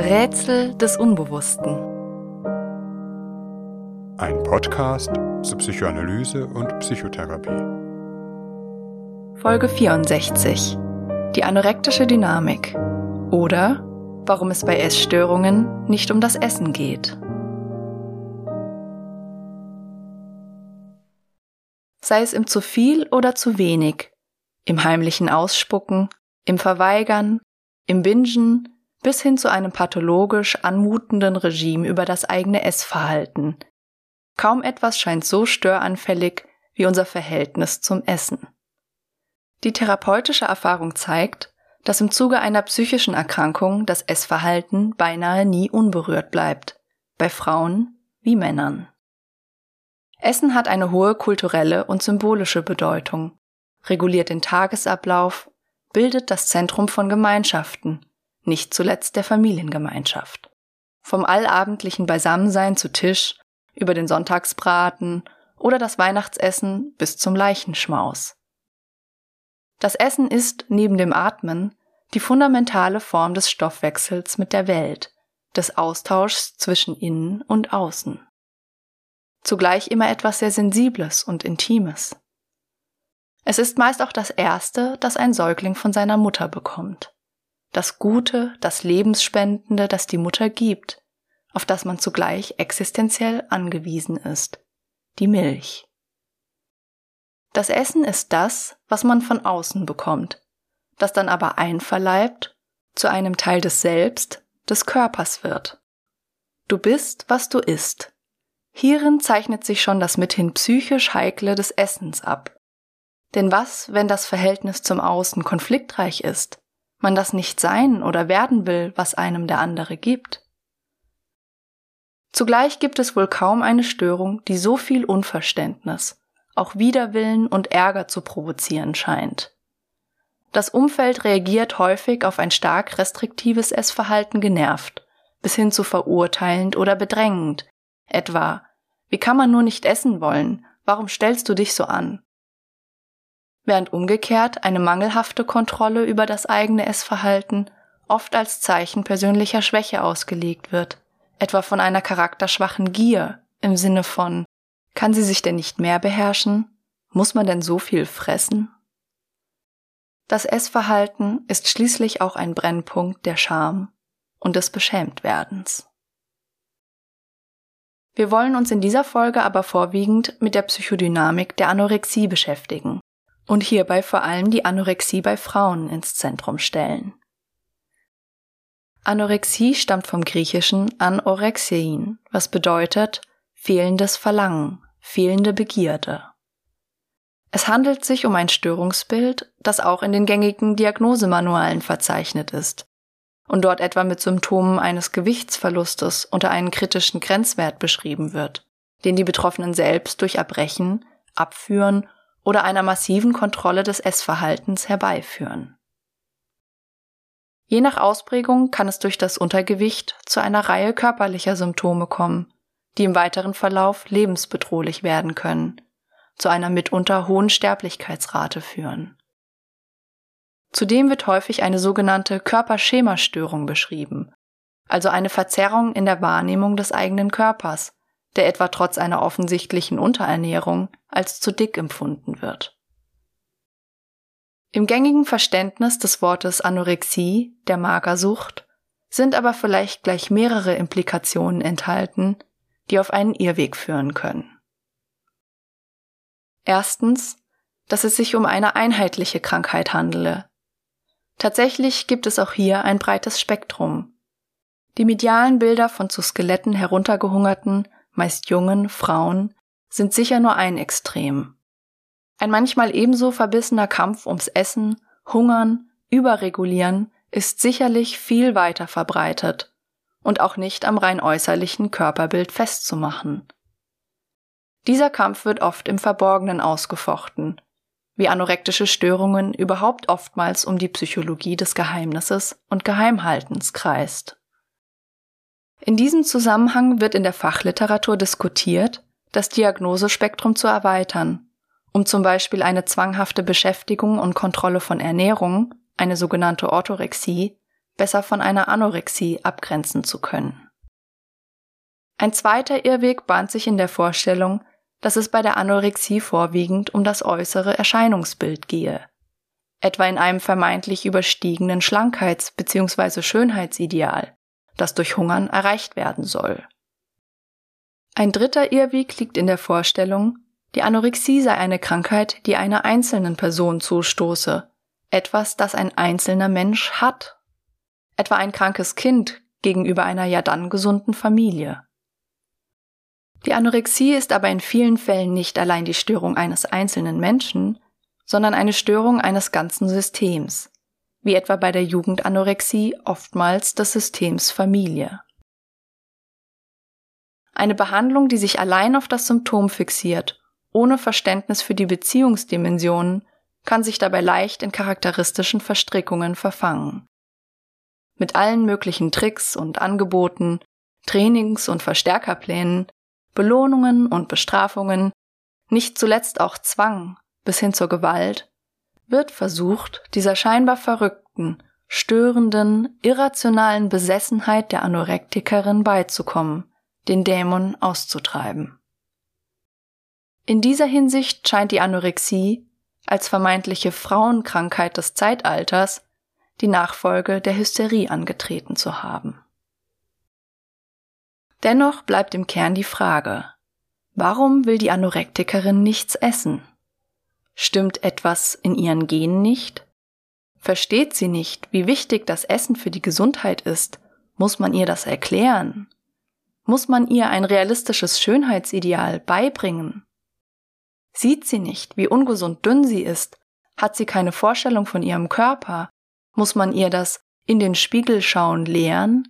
Rätsel des Unbewussten. Ein Podcast zur Psychoanalyse und Psychotherapie. Folge 64. Die anorektische Dynamik. Oder warum es bei Essstörungen nicht um das Essen geht. Sei es im zu viel oder zu wenig, im heimlichen Ausspucken, im Verweigern, im Bingen, bis hin zu einem pathologisch anmutenden Regime über das eigene Essverhalten. Kaum etwas scheint so störanfällig wie unser Verhältnis zum Essen. Die therapeutische Erfahrung zeigt, dass im Zuge einer psychischen Erkrankung das Essverhalten beinahe nie unberührt bleibt, bei Frauen wie Männern. Essen hat eine hohe kulturelle und symbolische Bedeutung, reguliert den Tagesablauf, bildet das Zentrum von Gemeinschaften nicht zuletzt der Familiengemeinschaft. Vom allabendlichen Beisammensein zu Tisch, über den Sonntagsbraten oder das Weihnachtsessen bis zum Leichenschmaus. Das Essen ist neben dem Atmen die fundamentale Form des Stoffwechsels mit der Welt, des Austauschs zwischen innen und außen. Zugleich immer etwas sehr Sensibles und Intimes. Es ist meist auch das Erste, das ein Säugling von seiner Mutter bekommt das Gute, das Lebensspendende, das die Mutter gibt, auf das man zugleich existenziell angewiesen ist, die Milch. Das Essen ist das, was man von außen bekommt, das dann aber einverleibt zu einem Teil des Selbst, des Körpers wird. Du bist, was du isst. Hierin zeichnet sich schon das mithin psychisch Heikle des Essens ab. Denn was, wenn das Verhältnis zum Außen konfliktreich ist, man das nicht sein oder werden will, was einem der andere gibt. Zugleich gibt es wohl kaum eine Störung, die so viel Unverständnis, auch Widerwillen und Ärger zu provozieren scheint. Das Umfeld reagiert häufig auf ein stark restriktives Essverhalten genervt, bis hin zu verurteilend oder bedrängend, etwa Wie kann man nur nicht essen wollen? Warum stellst du dich so an? Während umgekehrt eine mangelhafte Kontrolle über das eigene Essverhalten oft als Zeichen persönlicher Schwäche ausgelegt wird, etwa von einer charakterschwachen Gier im Sinne von kann sie sich denn nicht mehr beherrschen? Muss man denn so viel fressen? Das Essverhalten ist schließlich auch ein Brennpunkt der Scham und des Beschämtwerdens. Wir wollen uns in dieser Folge aber vorwiegend mit der Psychodynamik der Anorexie beschäftigen und hierbei vor allem die Anorexie bei Frauen ins Zentrum stellen. Anorexie stammt vom griechischen anorexein, was bedeutet fehlendes Verlangen, fehlende Begierde. Es handelt sich um ein Störungsbild, das auch in den gängigen Diagnosemanualen verzeichnet ist und dort etwa mit Symptomen eines Gewichtsverlustes unter einen kritischen Grenzwert beschrieben wird, den die Betroffenen selbst durch Erbrechen, Abführen oder einer massiven Kontrolle des Essverhaltens herbeiführen. Je nach Ausprägung kann es durch das Untergewicht zu einer Reihe körperlicher Symptome kommen, die im weiteren Verlauf lebensbedrohlich werden können, zu einer mitunter hohen Sterblichkeitsrate führen. Zudem wird häufig eine sogenannte Körperschemastörung beschrieben, also eine Verzerrung in der Wahrnehmung des eigenen Körpers, der etwa trotz einer offensichtlichen Unterernährung als zu dick empfunden wird. Im gängigen Verständnis des Wortes Anorexie, der Magersucht, sind aber vielleicht gleich mehrere Implikationen enthalten, die auf einen Irrweg führen können. Erstens, dass es sich um eine einheitliche Krankheit handele. Tatsächlich gibt es auch hier ein breites Spektrum. Die medialen Bilder von zu Skeletten heruntergehungerten meist jungen Frauen, sind sicher nur ein Extrem. Ein manchmal ebenso verbissener Kampf ums Essen, Hungern, Überregulieren ist sicherlich viel weiter verbreitet und auch nicht am rein äußerlichen Körperbild festzumachen. Dieser Kampf wird oft im Verborgenen ausgefochten, wie anorektische Störungen überhaupt oftmals um die Psychologie des Geheimnisses und Geheimhaltens kreist. In diesem Zusammenhang wird in der Fachliteratur diskutiert, das Diagnosespektrum zu erweitern, um zum Beispiel eine zwanghafte Beschäftigung und Kontrolle von Ernährung, eine sogenannte Orthorexie, besser von einer Anorexie abgrenzen zu können. Ein zweiter Irrweg bahnt sich in der Vorstellung, dass es bei der Anorexie vorwiegend um das äußere Erscheinungsbild gehe, etwa in einem vermeintlich überstiegenen Schlankheits- bzw. Schönheitsideal, das durch Hungern erreicht werden soll. Ein dritter Irrweg liegt in der Vorstellung, die Anorexie sei eine Krankheit, die einer einzelnen Person zustoße, etwas, das ein einzelner Mensch hat, etwa ein krankes Kind gegenüber einer ja dann gesunden Familie. Die Anorexie ist aber in vielen Fällen nicht allein die Störung eines einzelnen Menschen, sondern eine Störung eines ganzen Systems, wie etwa bei der Jugendanorexie oftmals des Systems Familie. Eine Behandlung, die sich allein auf das Symptom fixiert, ohne Verständnis für die Beziehungsdimensionen, kann sich dabei leicht in charakteristischen Verstrickungen verfangen. Mit allen möglichen Tricks und Angeboten, Trainings- und Verstärkerplänen, Belohnungen und Bestrafungen, nicht zuletzt auch Zwang bis hin zur Gewalt, wird versucht, dieser scheinbar verrückten, störenden, irrationalen Besessenheit der Anorektikerin beizukommen, den Dämon auszutreiben. In dieser Hinsicht scheint die Anorexie als vermeintliche Frauenkrankheit des Zeitalters die Nachfolge der Hysterie angetreten zu haben. Dennoch bleibt im Kern die Frage, warum will die Anorektikerin nichts essen? Stimmt etwas in ihren Genen nicht? Versteht sie nicht, wie wichtig das Essen für die Gesundheit ist? Muss man ihr das erklären? Muss man ihr ein realistisches Schönheitsideal beibringen? Sieht sie nicht, wie ungesund dünn sie ist? Hat sie keine Vorstellung von ihrem Körper? Muss man ihr das in den Spiegel schauen lehren?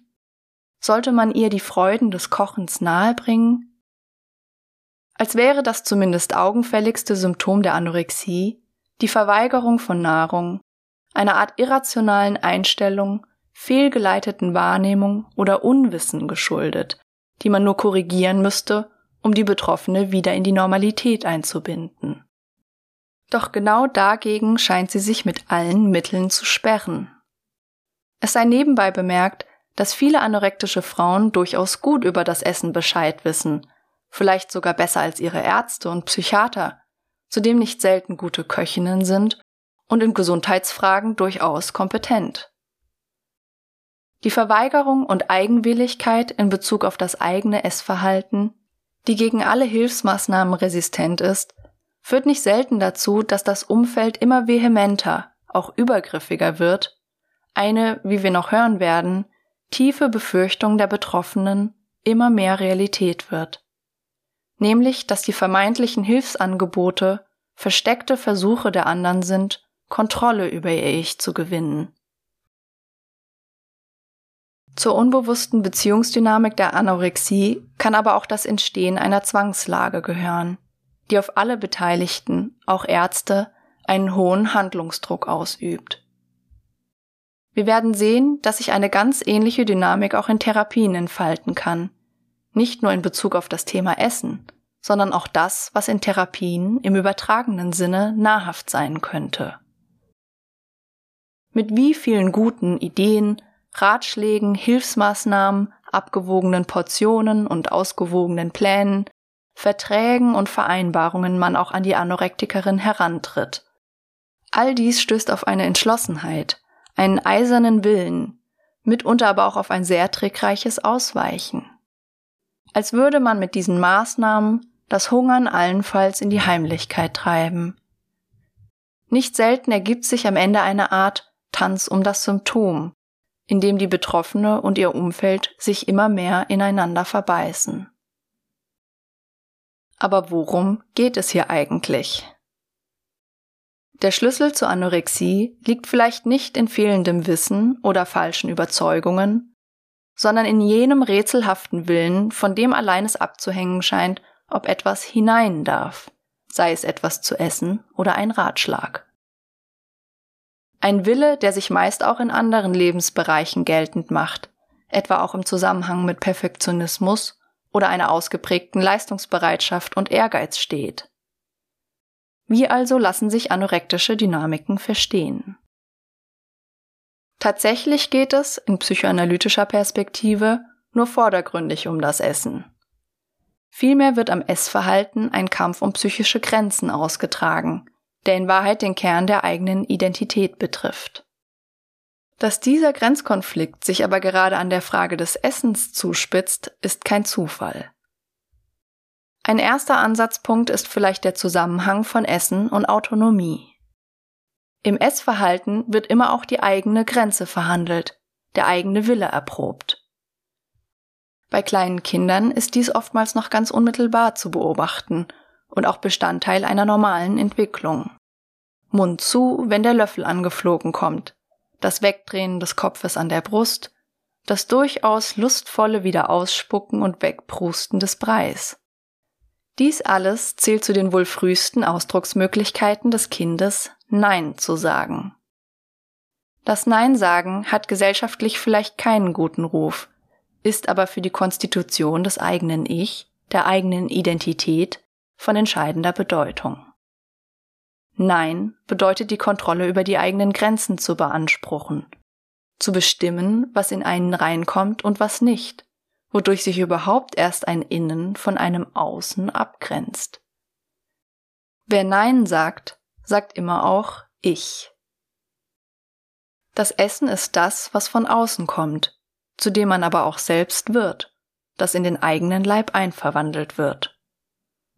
Sollte man ihr die Freuden des Kochens nahebringen? Als wäre das zumindest augenfälligste Symptom der Anorexie die Verweigerung von Nahrung, einer Art irrationalen Einstellung, fehlgeleiteten Wahrnehmung oder Unwissen geschuldet, die man nur korrigieren müsste, um die Betroffene wieder in die Normalität einzubinden. Doch genau dagegen scheint sie sich mit allen Mitteln zu sperren. Es sei nebenbei bemerkt, dass viele anorektische Frauen durchaus gut über das Essen Bescheid wissen, vielleicht sogar besser als ihre Ärzte und Psychiater, zudem nicht selten gute Köchinnen sind und in Gesundheitsfragen durchaus kompetent. Die Verweigerung und Eigenwilligkeit in Bezug auf das eigene Essverhalten, die gegen alle Hilfsmaßnahmen resistent ist, führt nicht selten dazu, dass das Umfeld immer vehementer, auch übergriffiger wird, eine, wie wir noch hören werden, tiefe Befürchtung der Betroffenen immer mehr Realität wird. Nämlich, dass die vermeintlichen Hilfsangebote versteckte Versuche der anderen sind, Kontrolle über ihr Ich zu gewinnen. Zur unbewussten Beziehungsdynamik der Anorexie kann aber auch das Entstehen einer Zwangslage gehören, die auf alle Beteiligten, auch Ärzte, einen hohen Handlungsdruck ausübt. Wir werden sehen, dass sich eine ganz ähnliche Dynamik auch in Therapien entfalten kann. Nicht nur in Bezug auf das Thema Essen, sondern auch das, was in Therapien im übertragenen Sinne nahrhaft sein könnte. Mit wie vielen guten Ideen, Ratschlägen, Hilfsmaßnahmen, abgewogenen Portionen und ausgewogenen Plänen, Verträgen und Vereinbarungen man auch an die Anorektikerin herantritt. All dies stößt auf eine Entschlossenheit, einen eisernen Willen, mitunter aber auch auf ein sehr trickreiches Ausweichen. Als würde man mit diesen Maßnahmen das Hungern allenfalls in die Heimlichkeit treiben. Nicht selten ergibt sich am Ende eine Art Tanz um das Symptom, in dem die Betroffene und ihr Umfeld sich immer mehr ineinander verbeißen. Aber worum geht es hier eigentlich? Der Schlüssel zur Anorexie liegt vielleicht nicht in fehlendem Wissen oder falschen Überzeugungen, sondern in jenem rätselhaften Willen, von dem allein es abzuhängen scheint, ob etwas hinein darf, sei es etwas zu essen oder ein Ratschlag. Ein Wille, der sich meist auch in anderen Lebensbereichen geltend macht, etwa auch im Zusammenhang mit Perfektionismus oder einer ausgeprägten Leistungsbereitschaft und Ehrgeiz steht. Wie also lassen sich anorektische Dynamiken verstehen? Tatsächlich geht es, in psychoanalytischer Perspektive, nur vordergründig um das Essen. Vielmehr wird am Essverhalten ein Kampf um psychische Grenzen ausgetragen, der in Wahrheit den Kern der eigenen Identität betrifft. Dass dieser Grenzkonflikt sich aber gerade an der Frage des Essens zuspitzt, ist kein Zufall. Ein erster Ansatzpunkt ist vielleicht der Zusammenhang von Essen und Autonomie. Im Essverhalten wird immer auch die eigene Grenze verhandelt, der eigene Wille erprobt. Bei kleinen Kindern ist dies oftmals noch ganz unmittelbar zu beobachten und auch Bestandteil einer normalen Entwicklung. Mund zu, wenn der Löffel angeflogen kommt, das Wegdrehen des Kopfes an der Brust, das durchaus lustvolle Wiederausspucken und Wegprusten des Breis. Dies alles zählt zu den wohl frühesten Ausdrucksmöglichkeiten des Kindes, Nein zu sagen. Das Nein sagen hat gesellschaftlich vielleicht keinen guten Ruf, ist aber für die Konstitution des eigenen Ich, der eigenen Identität von entscheidender Bedeutung. Nein bedeutet die Kontrolle über die eigenen Grenzen zu beanspruchen, zu bestimmen, was in einen reinkommt und was nicht, wodurch sich überhaupt erst ein Innen von einem Außen abgrenzt. Wer Nein sagt, sagt immer auch Ich. Das Essen ist das, was von außen kommt, zu dem man aber auch selbst wird, das in den eigenen Leib einverwandelt wird.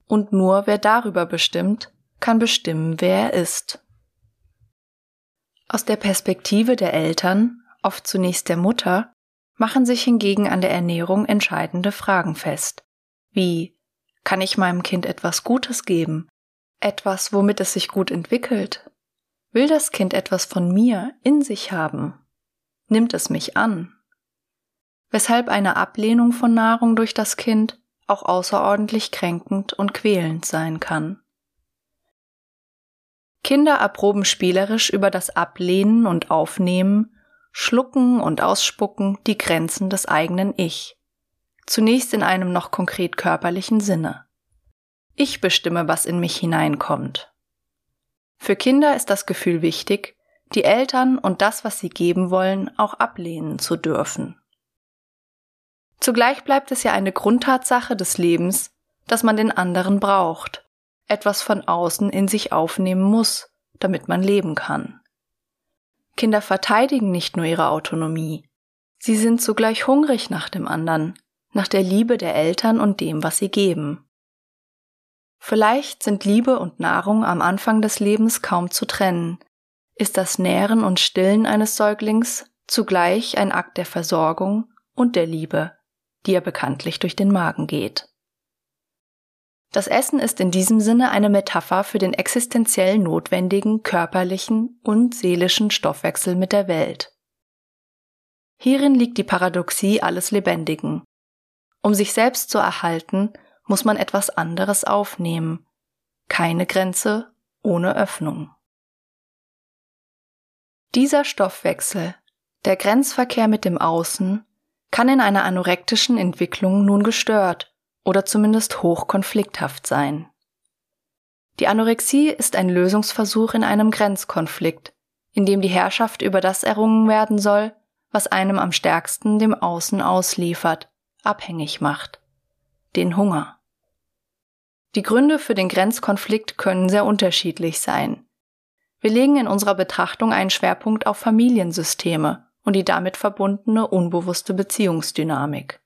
Und nur wer darüber bestimmt, kann bestimmen, wer er ist. Aus der Perspektive der Eltern, oft zunächst der Mutter, machen sich hingegen an der Ernährung entscheidende Fragen fest, wie kann ich meinem Kind etwas Gutes geben, etwas, womit es sich gut entwickelt? Will das Kind etwas von mir in sich haben? Nimmt es mich an? Weshalb eine Ablehnung von Nahrung durch das Kind auch außerordentlich kränkend und quälend sein kann. Kinder erproben spielerisch über das Ablehnen und Aufnehmen Schlucken und Ausspucken die Grenzen des eigenen Ich. Zunächst in einem noch konkret körperlichen Sinne. Ich bestimme, was in mich hineinkommt. Für Kinder ist das Gefühl wichtig, die Eltern und das, was sie geben wollen, auch ablehnen zu dürfen. Zugleich bleibt es ja eine Grundtatsache des Lebens, dass man den anderen braucht, etwas von außen in sich aufnehmen muss, damit man leben kann. Kinder verteidigen nicht nur ihre Autonomie, sie sind zugleich hungrig nach dem anderen, nach der Liebe der Eltern und dem, was sie geben. Vielleicht sind Liebe und Nahrung am Anfang des Lebens kaum zu trennen, ist das Nähren und Stillen eines Säuglings zugleich ein Akt der Versorgung und der Liebe, die ja bekanntlich durch den Magen geht. Das Essen ist in diesem Sinne eine Metapher für den existenziell notwendigen körperlichen und seelischen Stoffwechsel mit der Welt. Hierin liegt die Paradoxie alles Lebendigen. Um sich selbst zu erhalten, muss man etwas anderes aufnehmen. Keine Grenze ohne Öffnung. Dieser Stoffwechsel, der Grenzverkehr mit dem Außen, kann in einer anorektischen Entwicklung nun gestört oder zumindest hochkonflikthaft sein. Die Anorexie ist ein Lösungsversuch in einem Grenzkonflikt, in dem die Herrschaft über das errungen werden soll, was einem am stärksten dem Außen ausliefert, abhängig macht. Den Hunger. Die Gründe für den Grenzkonflikt können sehr unterschiedlich sein. Wir legen in unserer Betrachtung einen Schwerpunkt auf Familiensysteme und die damit verbundene unbewusste Beziehungsdynamik.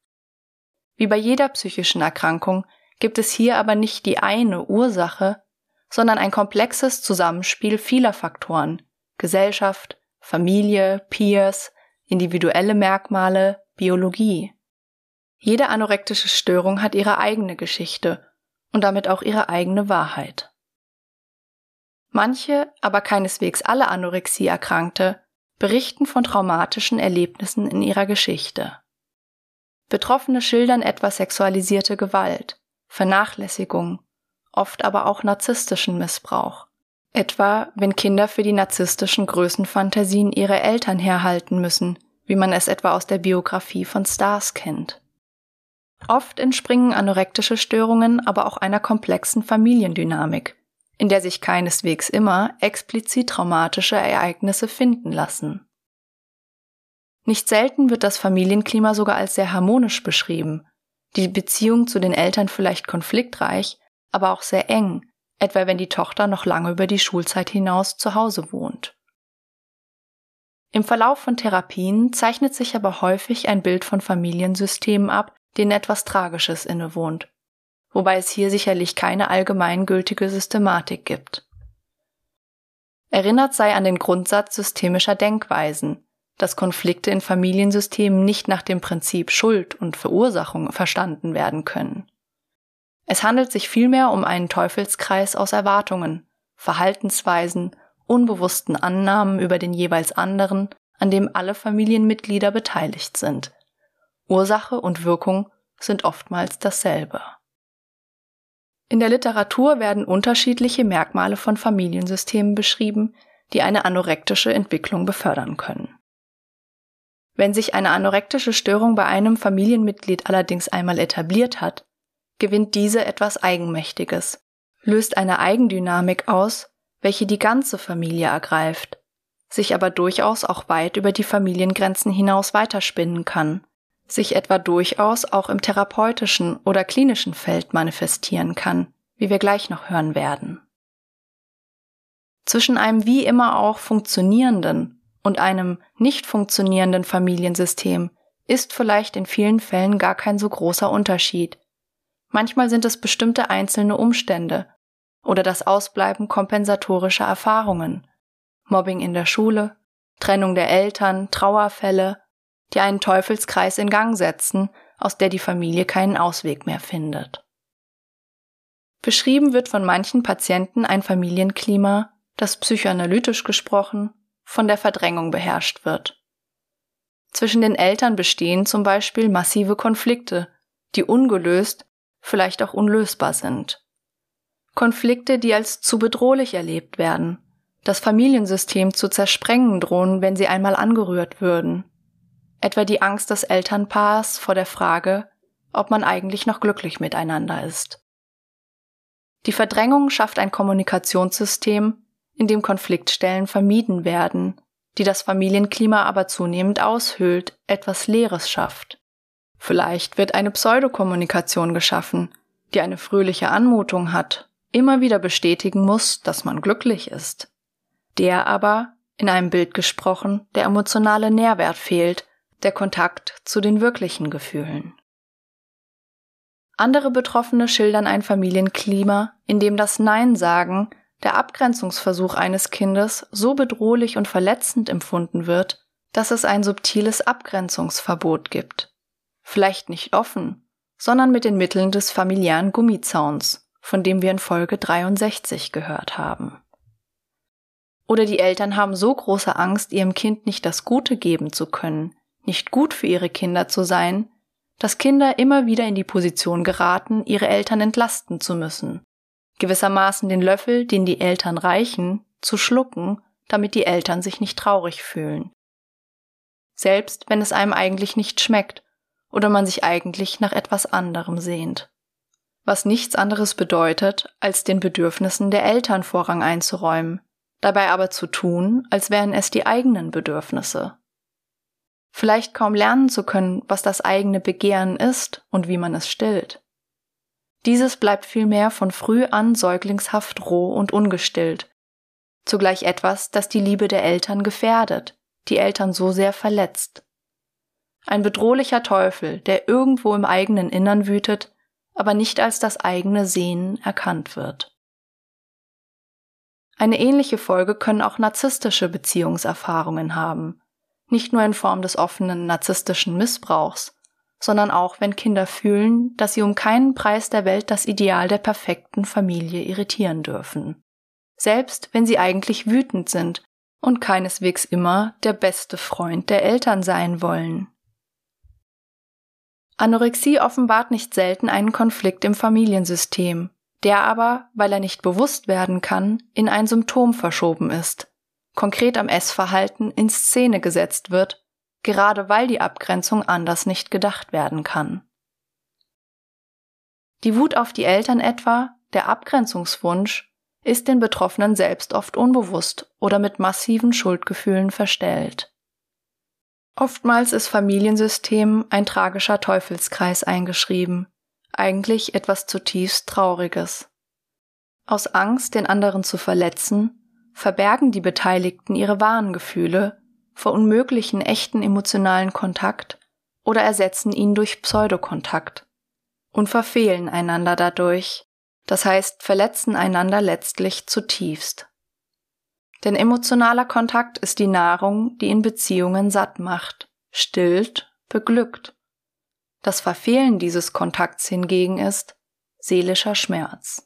Wie bei jeder psychischen Erkrankung gibt es hier aber nicht die eine Ursache, sondern ein komplexes Zusammenspiel vieler Faktoren Gesellschaft, Familie, Peers, individuelle Merkmale, Biologie. Jede anorektische Störung hat ihre eigene Geschichte und damit auch ihre eigene Wahrheit. Manche, aber keineswegs alle Anorexie-Erkrankte, berichten von traumatischen Erlebnissen in ihrer Geschichte. Betroffene schildern etwa sexualisierte Gewalt, Vernachlässigung, oft aber auch narzisstischen Missbrauch. Etwa, wenn Kinder für die narzisstischen Größenfantasien ihre Eltern herhalten müssen, wie man es etwa aus der Biografie von Stars kennt. Oft entspringen anorektische Störungen aber auch einer komplexen Familiendynamik, in der sich keineswegs immer explizit traumatische Ereignisse finden lassen. Nicht selten wird das Familienklima sogar als sehr harmonisch beschrieben, die Beziehung zu den Eltern vielleicht konfliktreich, aber auch sehr eng, etwa wenn die Tochter noch lange über die Schulzeit hinaus zu Hause wohnt. Im Verlauf von Therapien zeichnet sich aber häufig ein Bild von Familiensystemen ab, denen etwas Tragisches innewohnt, wobei es hier sicherlich keine allgemeingültige Systematik gibt. Erinnert sei an den Grundsatz systemischer Denkweisen, dass Konflikte in Familiensystemen nicht nach dem Prinzip Schuld und Verursachung verstanden werden können. Es handelt sich vielmehr um einen Teufelskreis aus Erwartungen, Verhaltensweisen unbewussten Annahmen über den jeweils anderen, an dem alle Familienmitglieder beteiligt sind. Ursache und Wirkung sind oftmals dasselbe. In der Literatur werden unterschiedliche Merkmale von Familiensystemen beschrieben, die eine anorektische Entwicklung befördern können. Wenn sich eine anorektische Störung bei einem Familienmitglied allerdings einmal etabliert hat, gewinnt diese etwas Eigenmächtiges, löst eine Eigendynamik aus, welche die ganze Familie ergreift, sich aber durchaus auch weit über die Familiengrenzen hinaus weiterspinnen kann, sich etwa durchaus auch im therapeutischen oder klinischen Feld manifestieren kann, wie wir gleich noch hören werden. Zwischen einem wie immer auch funktionierenden und einem nicht funktionierenden Familiensystem ist vielleicht in vielen Fällen gar kein so großer Unterschied. Manchmal sind es bestimmte einzelne Umstände, oder das Ausbleiben kompensatorischer Erfahrungen, Mobbing in der Schule, Trennung der Eltern, Trauerfälle, die einen Teufelskreis in Gang setzen, aus der die Familie keinen Ausweg mehr findet. Beschrieben wird von manchen Patienten ein Familienklima, das psychoanalytisch gesprochen von der Verdrängung beherrscht wird. Zwischen den Eltern bestehen zum Beispiel massive Konflikte, die ungelöst, vielleicht auch unlösbar sind. Konflikte, die als zu bedrohlich erlebt werden, das Familiensystem zu zersprengen drohen, wenn sie einmal angerührt würden. Etwa die Angst des Elternpaars vor der Frage, ob man eigentlich noch glücklich miteinander ist. Die Verdrängung schafft ein Kommunikationssystem, in dem Konfliktstellen vermieden werden, die das Familienklima aber zunehmend aushöhlt, etwas Leeres schafft. Vielleicht wird eine Pseudokommunikation geschaffen, die eine fröhliche Anmutung hat, immer wieder bestätigen muss, dass man glücklich ist. Der aber, in einem Bild gesprochen, der emotionale Nährwert fehlt, der Kontakt zu den wirklichen Gefühlen. Andere Betroffene schildern ein Familienklima, in dem das Nein sagen, der Abgrenzungsversuch eines Kindes so bedrohlich und verletzend empfunden wird, dass es ein subtiles Abgrenzungsverbot gibt. Vielleicht nicht offen, sondern mit den Mitteln des familiären Gummizauns, von dem wir in Folge 63 gehört haben. Oder die Eltern haben so große Angst, ihrem Kind nicht das Gute geben zu können, nicht gut für ihre Kinder zu sein, dass Kinder immer wieder in die Position geraten, ihre Eltern entlasten zu müssen, gewissermaßen den Löffel, den die Eltern reichen, zu schlucken, damit die Eltern sich nicht traurig fühlen. Selbst wenn es einem eigentlich nicht schmeckt oder man sich eigentlich nach etwas anderem sehnt was nichts anderes bedeutet, als den Bedürfnissen der Eltern Vorrang einzuräumen, dabei aber zu tun, als wären es die eigenen Bedürfnisse. Vielleicht kaum lernen zu können, was das eigene Begehren ist und wie man es stillt. Dieses bleibt vielmehr von früh an säuglingshaft roh und ungestillt, zugleich etwas, das die Liebe der Eltern gefährdet, die Eltern so sehr verletzt. Ein bedrohlicher Teufel, der irgendwo im eigenen Innern wütet, aber nicht als das eigene Sehen erkannt wird. Eine ähnliche Folge können auch narzisstische Beziehungserfahrungen haben, nicht nur in Form des offenen narzisstischen Missbrauchs, sondern auch wenn Kinder fühlen, dass sie um keinen Preis der Welt das Ideal der perfekten Familie irritieren dürfen, selbst wenn sie eigentlich wütend sind und keineswegs immer der beste Freund der Eltern sein wollen. Anorexie offenbart nicht selten einen Konflikt im Familiensystem, der aber, weil er nicht bewusst werden kann, in ein Symptom verschoben ist, konkret am Essverhalten in Szene gesetzt wird, gerade weil die Abgrenzung anders nicht gedacht werden kann. Die Wut auf die Eltern etwa, der Abgrenzungswunsch, ist den Betroffenen selbst oft unbewusst oder mit massiven Schuldgefühlen verstellt. Oftmals ist Familiensystem ein tragischer Teufelskreis eingeschrieben, eigentlich etwas zutiefst Trauriges. Aus Angst, den anderen zu verletzen, verbergen die Beteiligten ihre wahren Gefühle, verunmöglichen echten emotionalen Kontakt oder ersetzen ihn durch Pseudokontakt und verfehlen einander dadurch, das heißt verletzen einander letztlich zutiefst. Denn emotionaler Kontakt ist die Nahrung, die in Beziehungen satt macht, stillt, beglückt. Das Verfehlen dieses Kontakts hingegen ist seelischer Schmerz.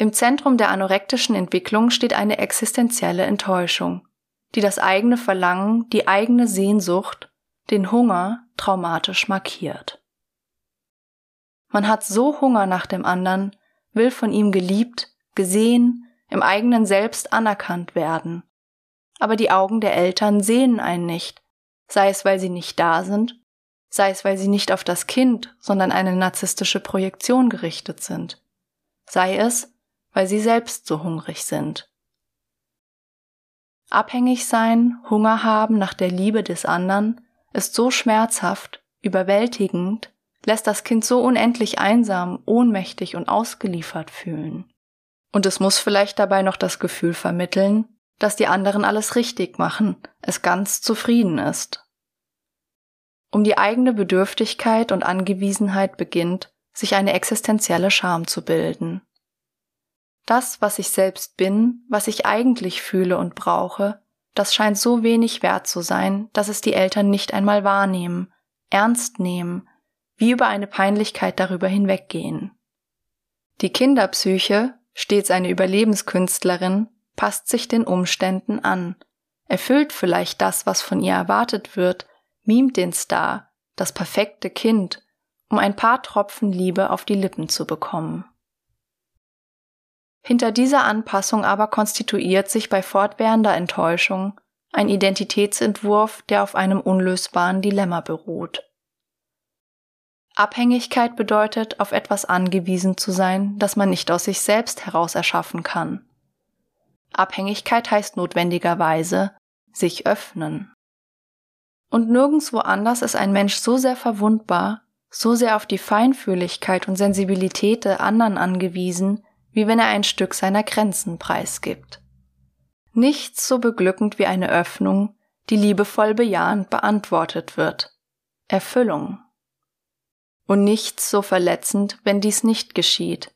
Im Zentrum der anorektischen Entwicklung steht eine existenzielle Enttäuschung, die das eigene Verlangen, die eigene Sehnsucht, den Hunger traumatisch markiert. Man hat so Hunger nach dem anderen, will von ihm geliebt, gesehen, im eigenen Selbst anerkannt werden. Aber die Augen der Eltern sehen einen nicht, sei es weil sie nicht da sind, sei es weil sie nicht auf das Kind, sondern eine narzisstische Projektion gerichtet sind, sei es, weil sie selbst so hungrig sind. Abhängig sein, Hunger haben nach der Liebe des anderen ist so schmerzhaft, überwältigend, lässt das Kind so unendlich einsam, ohnmächtig und ausgeliefert fühlen. Und es muss vielleicht dabei noch das Gefühl vermitteln, dass die anderen alles richtig machen, es ganz zufrieden ist. Um die eigene Bedürftigkeit und Angewiesenheit beginnt, sich eine existenzielle Scham zu bilden. Das, was ich selbst bin, was ich eigentlich fühle und brauche, das scheint so wenig wert zu sein, dass es die Eltern nicht einmal wahrnehmen, ernst nehmen, wie über eine Peinlichkeit darüber hinweggehen. Die Kinderpsyche stets eine Überlebenskünstlerin, passt sich den Umständen an, erfüllt vielleicht das, was von ihr erwartet wird, mimt den Star, das perfekte Kind, um ein paar Tropfen Liebe auf die Lippen zu bekommen. Hinter dieser Anpassung aber konstituiert sich bei fortwährender Enttäuschung ein Identitätsentwurf, der auf einem unlösbaren Dilemma beruht. Abhängigkeit bedeutet, auf etwas angewiesen zu sein, das man nicht aus sich selbst heraus erschaffen kann. Abhängigkeit heißt notwendigerweise sich öffnen. Und nirgendwo anders ist ein Mensch so sehr verwundbar, so sehr auf die Feinfühligkeit und Sensibilität der anderen angewiesen, wie wenn er ein Stück seiner Grenzen preisgibt. Nichts so beglückend wie eine Öffnung, die liebevoll bejahend beantwortet wird. Erfüllung und nichts so verletzend, wenn dies nicht geschieht.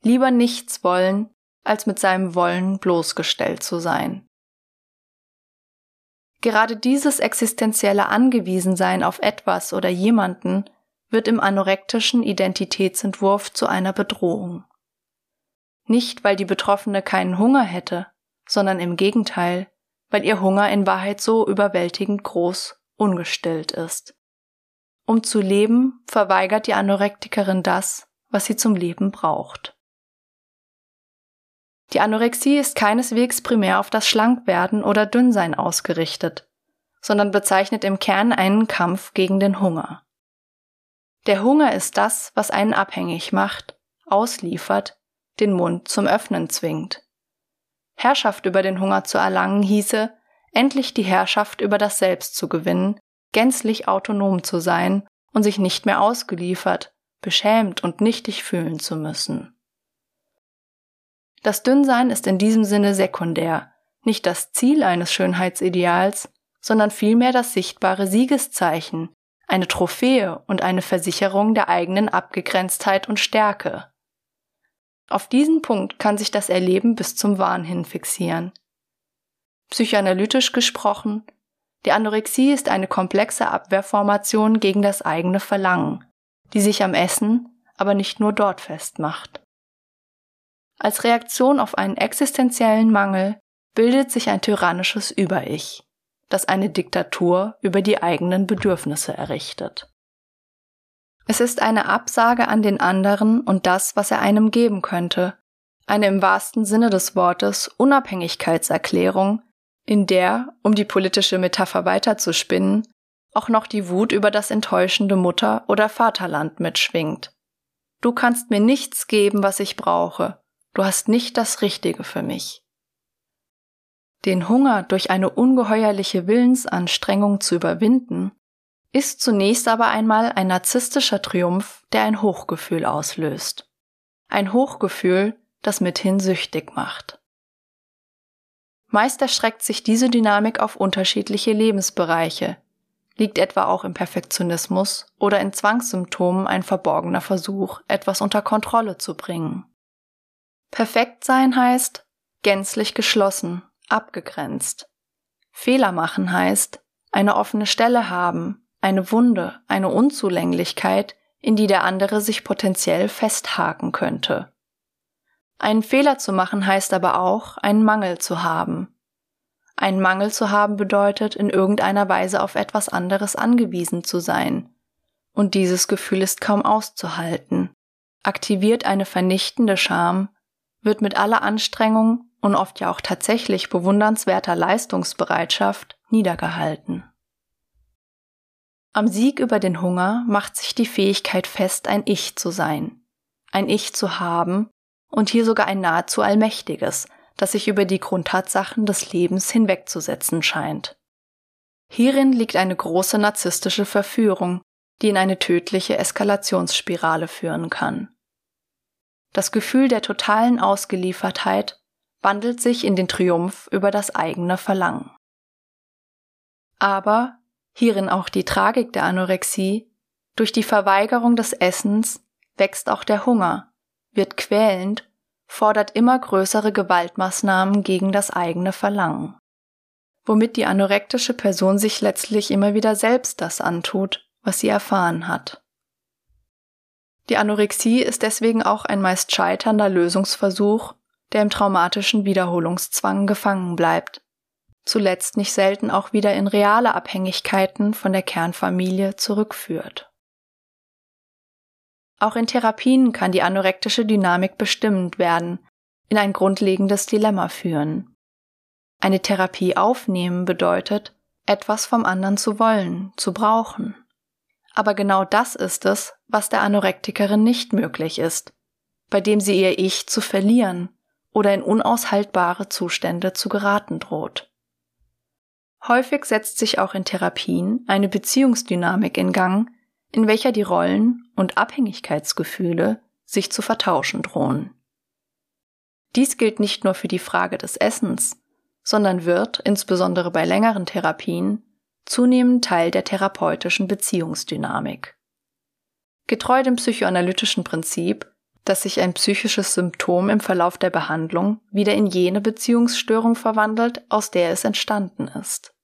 Lieber nichts wollen, als mit seinem Wollen bloßgestellt zu sein. Gerade dieses existenzielle Angewiesensein auf etwas oder jemanden wird im anorektischen Identitätsentwurf zu einer Bedrohung. Nicht, weil die Betroffene keinen Hunger hätte, sondern im Gegenteil, weil ihr Hunger in Wahrheit so überwältigend groß, ungestillt ist. Um zu leben, verweigert die Anorektikerin das, was sie zum Leben braucht. Die Anorexie ist keineswegs primär auf das Schlankwerden oder Dünnsein ausgerichtet, sondern bezeichnet im Kern einen Kampf gegen den Hunger. Der Hunger ist das, was einen abhängig macht, ausliefert, den Mund zum Öffnen zwingt. Herrschaft über den Hunger zu erlangen hieße, endlich die Herrschaft über das Selbst zu gewinnen, gänzlich autonom zu sein und sich nicht mehr ausgeliefert, beschämt und nichtig fühlen zu müssen. Das Dünnsein ist in diesem Sinne sekundär, nicht das Ziel eines Schönheitsideals, sondern vielmehr das sichtbare Siegeszeichen, eine Trophäe und eine Versicherung der eigenen Abgegrenztheit und Stärke. Auf diesen Punkt kann sich das Erleben bis zum Wahn hin fixieren. Psychoanalytisch gesprochen die Anorexie ist eine komplexe Abwehrformation gegen das eigene Verlangen, die sich am Essen, aber nicht nur dort festmacht. Als Reaktion auf einen existenziellen Mangel bildet sich ein tyrannisches Über-Ich, das eine Diktatur über die eigenen Bedürfnisse errichtet. Es ist eine Absage an den anderen und das, was er einem geben könnte, eine im wahrsten Sinne des Wortes Unabhängigkeitserklärung, in der, um die politische Metapher weiterzuspinnen, auch noch die Wut über das enttäuschende Mutter- oder Vaterland mitschwingt. Du kannst mir nichts geben, was ich brauche. Du hast nicht das Richtige für mich. Den Hunger durch eine ungeheuerliche Willensanstrengung zu überwinden, ist zunächst aber einmal ein narzisstischer Triumph, der ein Hochgefühl auslöst. Ein Hochgefühl, das mithin süchtig macht. Meist erstreckt sich diese Dynamik auf unterschiedliche Lebensbereiche, liegt etwa auch im Perfektionismus oder in Zwangssymptomen ein verborgener Versuch, etwas unter Kontrolle zu bringen. Perfekt sein heißt gänzlich geschlossen, abgegrenzt. Fehler machen heißt eine offene Stelle haben, eine Wunde, eine Unzulänglichkeit, in die der andere sich potenziell festhaken könnte. Einen Fehler zu machen heißt aber auch, einen Mangel zu haben. Einen Mangel zu haben bedeutet, in irgendeiner Weise auf etwas anderes angewiesen zu sein. Und dieses Gefühl ist kaum auszuhalten, aktiviert eine vernichtende Scham, wird mit aller Anstrengung und oft ja auch tatsächlich bewundernswerter Leistungsbereitschaft niedergehalten. Am Sieg über den Hunger macht sich die Fähigkeit fest, ein Ich zu sein, ein Ich zu haben, und hier sogar ein nahezu allmächtiges, das sich über die Grundtatsachen des Lebens hinwegzusetzen scheint. Hierin liegt eine große narzisstische Verführung, die in eine tödliche Eskalationsspirale führen kann. Das Gefühl der totalen Ausgeliefertheit wandelt sich in den Triumph über das eigene Verlangen. Aber, hierin auch die Tragik der Anorexie, durch die Verweigerung des Essens wächst auch der Hunger, wird quälend, fordert immer größere Gewaltmaßnahmen gegen das eigene Verlangen. Womit die anorektische Person sich letztlich immer wieder selbst das antut, was sie erfahren hat. Die Anorexie ist deswegen auch ein meist scheiternder Lösungsversuch, der im traumatischen Wiederholungszwang gefangen bleibt, zuletzt nicht selten auch wieder in reale Abhängigkeiten von der Kernfamilie zurückführt. Auch in Therapien kann die anorektische Dynamik bestimmend werden, in ein grundlegendes Dilemma führen. Eine Therapie aufnehmen bedeutet, etwas vom anderen zu wollen, zu brauchen. Aber genau das ist es, was der Anorektikerin nicht möglich ist, bei dem sie ihr Ich zu verlieren oder in unaushaltbare Zustände zu geraten droht. Häufig setzt sich auch in Therapien eine Beziehungsdynamik in Gang, in welcher die Rollen und Abhängigkeitsgefühle sich zu vertauschen drohen. Dies gilt nicht nur für die Frage des Essens, sondern wird, insbesondere bei längeren Therapien, zunehmend Teil der therapeutischen Beziehungsdynamik. Getreu dem psychoanalytischen Prinzip, dass sich ein psychisches Symptom im Verlauf der Behandlung wieder in jene Beziehungsstörung verwandelt, aus der es entstanden ist.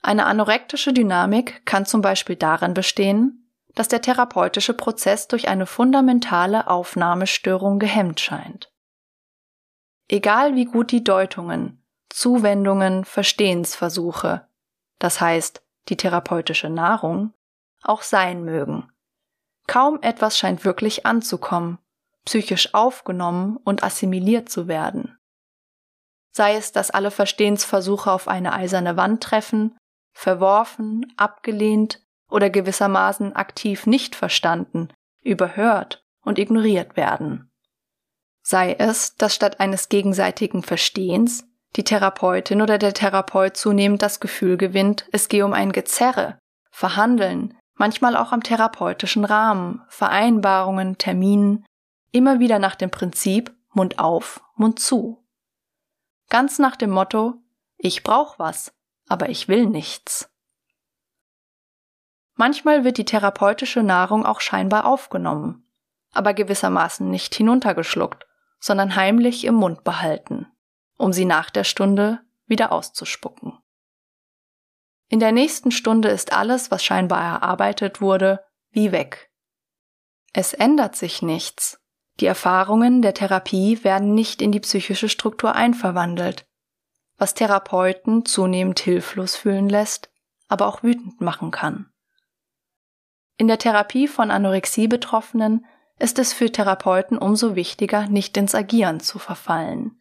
Eine anorektische Dynamik kann zum Beispiel darin bestehen, dass der therapeutische Prozess durch eine fundamentale Aufnahmestörung gehemmt scheint. Egal wie gut die Deutungen, Zuwendungen, Verstehensversuche, das heißt die therapeutische Nahrung, auch sein mögen. Kaum etwas scheint wirklich anzukommen, psychisch aufgenommen und assimiliert zu werden. Sei es, dass alle Verstehensversuche auf eine eiserne Wand treffen verworfen, abgelehnt oder gewissermaßen aktiv nicht verstanden, überhört und ignoriert werden. Sei es, dass statt eines gegenseitigen Verstehens die Therapeutin oder der Therapeut zunehmend das Gefühl gewinnt, es gehe um ein Gezerre, Verhandeln, manchmal auch am therapeutischen Rahmen, Vereinbarungen, Terminen, immer wieder nach dem Prinzip Mund auf, Mund zu. Ganz nach dem Motto, ich brauch was, aber ich will nichts. Manchmal wird die therapeutische Nahrung auch scheinbar aufgenommen, aber gewissermaßen nicht hinuntergeschluckt, sondern heimlich im Mund behalten, um sie nach der Stunde wieder auszuspucken. In der nächsten Stunde ist alles, was scheinbar erarbeitet wurde, wie weg. Es ändert sich nichts. Die Erfahrungen der Therapie werden nicht in die psychische Struktur einverwandelt, was Therapeuten zunehmend hilflos fühlen lässt, aber auch wütend machen kann. In der Therapie von Anorexie-Betroffenen ist es für Therapeuten umso wichtiger, nicht ins Agieren zu verfallen.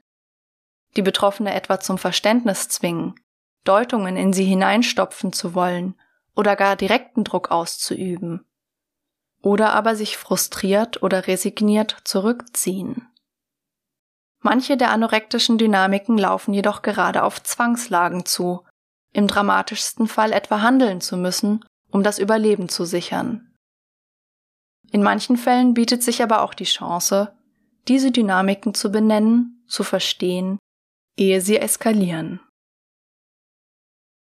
Die Betroffene etwa zum Verständnis zwingen, Deutungen in sie hineinstopfen zu wollen oder gar direkten Druck auszuüben. Oder aber sich frustriert oder resigniert zurückziehen. Manche der anorektischen Dynamiken laufen jedoch gerade auf Zwangslagen zu, im dramatischsten Fall etwa handeln zu müssen, um das Überleben zu sichern. In manchen Fällen bietet sich aber auch die Chance, diese Dynamiken zu benennen, zu verstehen, ehe sie eskalieren.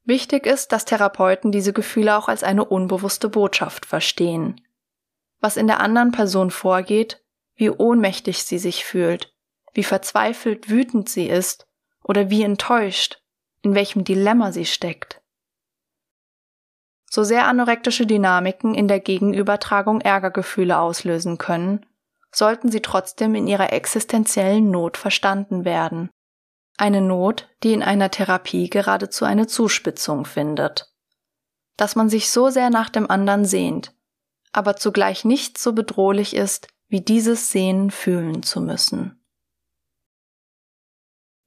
Wichtig ist, dass Therapeuten diese Gefühle auch als eine unbewusste Botschaft verstehen. Was in der anderen Person vorgeht, wie ohnmächtig sie sich fühlt, wie verzweifelt wütend sie ist oder wie enttäuscht, in welchem Dilemma sie steckt. So sehr anorektische Dynamiken in der Gegenübertragung Ärgergefühle auslösen können, sollten sie trotzdem in ihrer existenziellen Not verstanden werden. Eine Not, die in einer Therapie geradezu eine Zuspitzung findet. Dass man sich so sehr nach dem anderen sehnt, aber zugleich nicht so bedrohlich ist, wie dieses Sehnen fühlen zu müssen.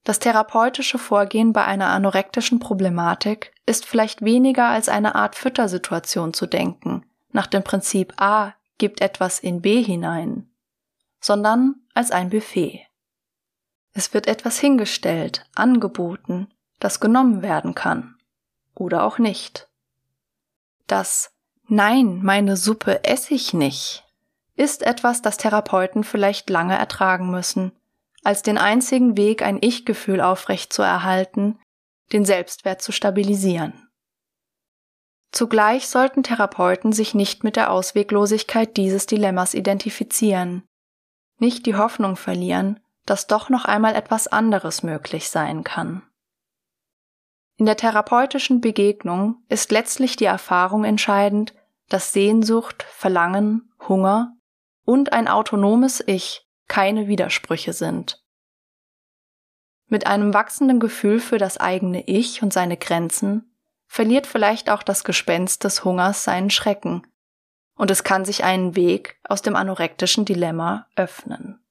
Das therapeutische Vorgehen bei einer anorektischen Problematik ist vielleicht weniger als eine Art Füttersituation zu denken, nach dem Prinzip A gibt etwas in B hinein, sondern als ein Buffet. Es wird etwas hingestellt, angeboten, das genommen werden kann oder auch nicht. Das Nein, meine Suppe esse ich nicht ist etwas, das Therapeuten vielleicht lange ertragen müssen, als den einzigen Weg, ein Ich-Gefühl aufrecht zu erhalten, den Selbstwert zu stabilisieren. Zugleich sollten Therapeuten sich nicht mit der Ausweglosigkeit dieses Dilemmas identifizieren, nicht die Hoffnung verlieren, dass doch noch einmal etwas anderes möglich sein kann. In der therapeutischen Begegnung ist letztlich die Erfahrung entscheidend, dass Sehnsucht, Verlangen, Hunger und ein autonomes Ich keine Widersprüche sind. Mit einem wachsenden Gefühl für das eigene Ich und seine Grenzen verliert vielleicht auch das Gespenst des Hungers seinen Schrecken und es kann sich einen Weg aus dem anorektischen Dilemma öffnen.